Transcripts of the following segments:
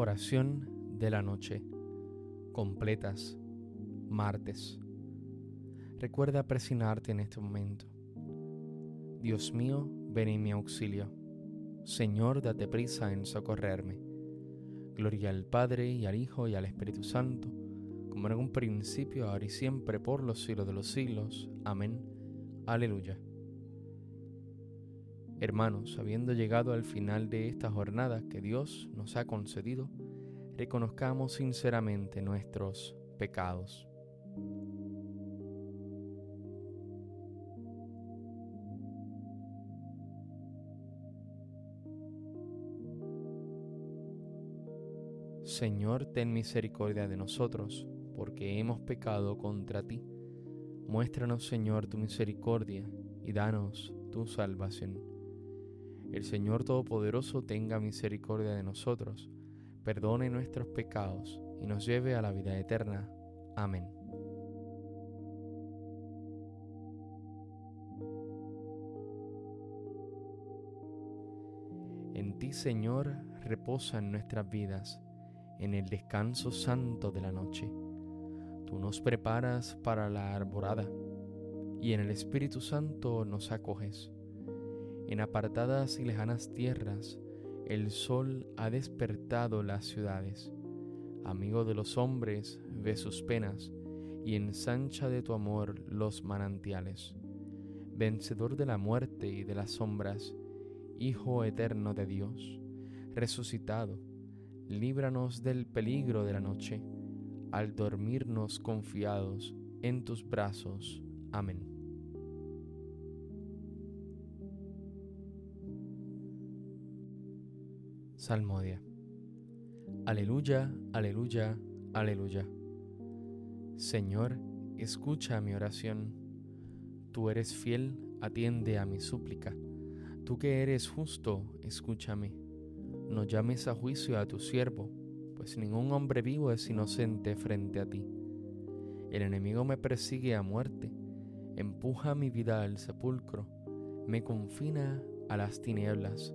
Oración de la noche. Completas. Martes. Recuerda presionarte en este momento. Dios mío, ven en mi auxilio. Señor, date prisa en socorrerme. Gloria al Padre y al Hijo y al Espíritu Santo, como en un principio, ahora y siempre, por los siglos de los siglos. Amén. Aleluya. Hermanos, habiendo llegado al final de esta jornada que Dios nos ha concedido, reconozcamos sinceramente nuestros pecados. Señor, ten misericordia de nosotros, porque hemos pecado contra ti. Muéstranos, Señor, tu misericordia y danos tu salvación. El Señor Todopoderoso tenga misericordia de nosotros, perdone nuestros pecados y nos lleve a la vida eterna. Amén. En ti, Señor, reposan nuestras vidas, en el descanso santo de la noche. Tú nos preparas para la arborada, y en el Espíritu Santo nos acoges en apartadas y lejanas tierras, el sol ha despertado las ciudades. Amigo de los hombres, ve sus penas y ensancha de tu amor los manantiales. Vencedor de la muerte y de las sombras, Hijo eterno de Dios, resucitado, líbranos del peligro de la noche, al dormirnos confiados en tus brazos. Amén. Salmodia. Aleluya, aleluya, aleluya. Señor, escucha mi oración. Tú eres fiel, atiende a mi súplica. Tú que eres justo, escúchame. No llames a juicio a tu siervo, pues ningún hombre vivo es inocente frente a ti. El enemigo me persigue a muerte, empuja mi vida al sepulcro, me confina a las tinieblas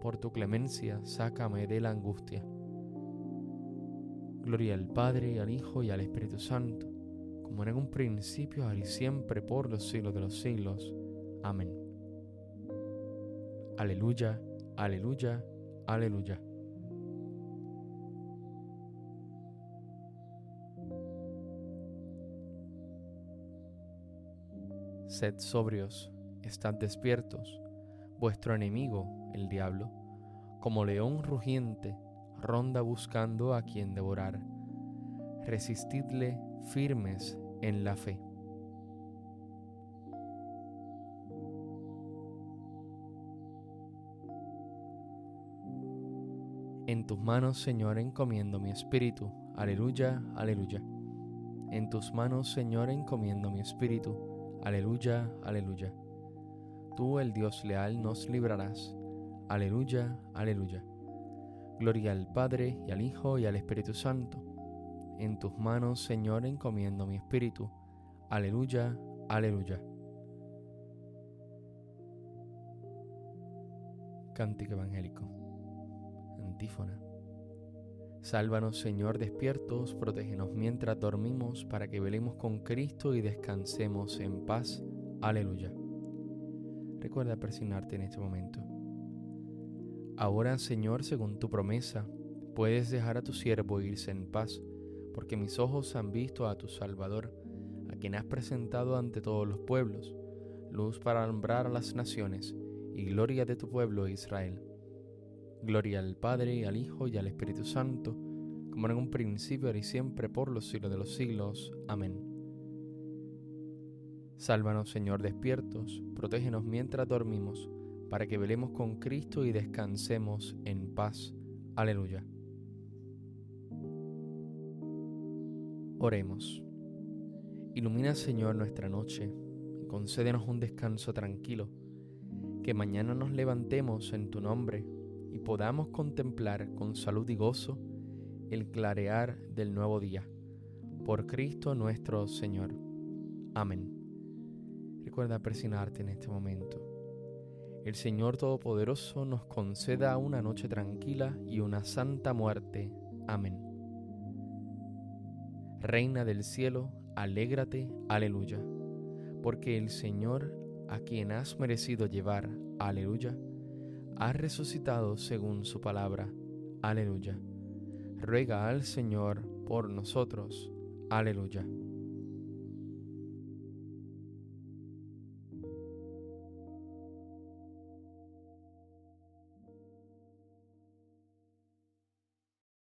por tu clemencia, sácame de la angustia. Gloria al Padre, al Hijo y al Espíritu Santo, como en un principio, ahora y siempre, por los siglos de los siglos. Amén. Aleluya, aleluya, aleluya. Sed sobrios, estad despiertos Vuestro enemigo, el diablo, como león rugiente, ronda buscando a quien devorar. Resistidle firmes en la fe. En tus manos, Señor, encomiendo mi espíritu. Aleluya, aleluya. En tus manos, Señor, encomiendo mi espíritu. Aleluya, aleluya tú, el Dios leal, nos librarás. Aleluya, aleluya. Gloria al Padre y al Hijo y al Espíritu Santo. En tus manos, Señor, encomiendo mi espíritu. Aleluya, aleluya. Cántico Evangélico. Antífona. Sálvanos, Señor, despiertos, protégenos mientras dormimos, para que velemos con Cristo y descansemos en paz. Aleluya. Recuerda presionarte en este momento. Ahora, Señor, según tu promesa, puedes dejar a tu siervo irse en paz, porque mis ojos han visto a tu Salvador, a quien has presentado ante todos los pueblos, luz para alumbrar a las naciones y gloria de tu pueblo Israel. Gloria al Padre, al Hijo y al Espíritu Santo, como en un principio, ahora y siempre, por los siglos de los siglos. Amén. Sálvanos, Señor, despiertos, protégenos mientras dormimos, para que velemos con Cristo y descansemos en paz. Aleluya. Oremos. Ilumina, Señor, nuestra noche concédenos un descanso tranquilo, que mañana nos levantemos en tu nombre y podamos contemplar con salud y gozo el clarear del nuevo día. Por Cristo nuestro Señor. Amén. Recuerda presionarte en este momento. El Señor Todopoderoso nos conceda una noche tranquila y una santa muerte. Amén. Reina del cielo, alégrate, aleluya, porque el Señor, a quien has merecido llevar, aleluya, ha resucitado según su palabra, aleluya. Ruega al Señor por nosotros, aleluya.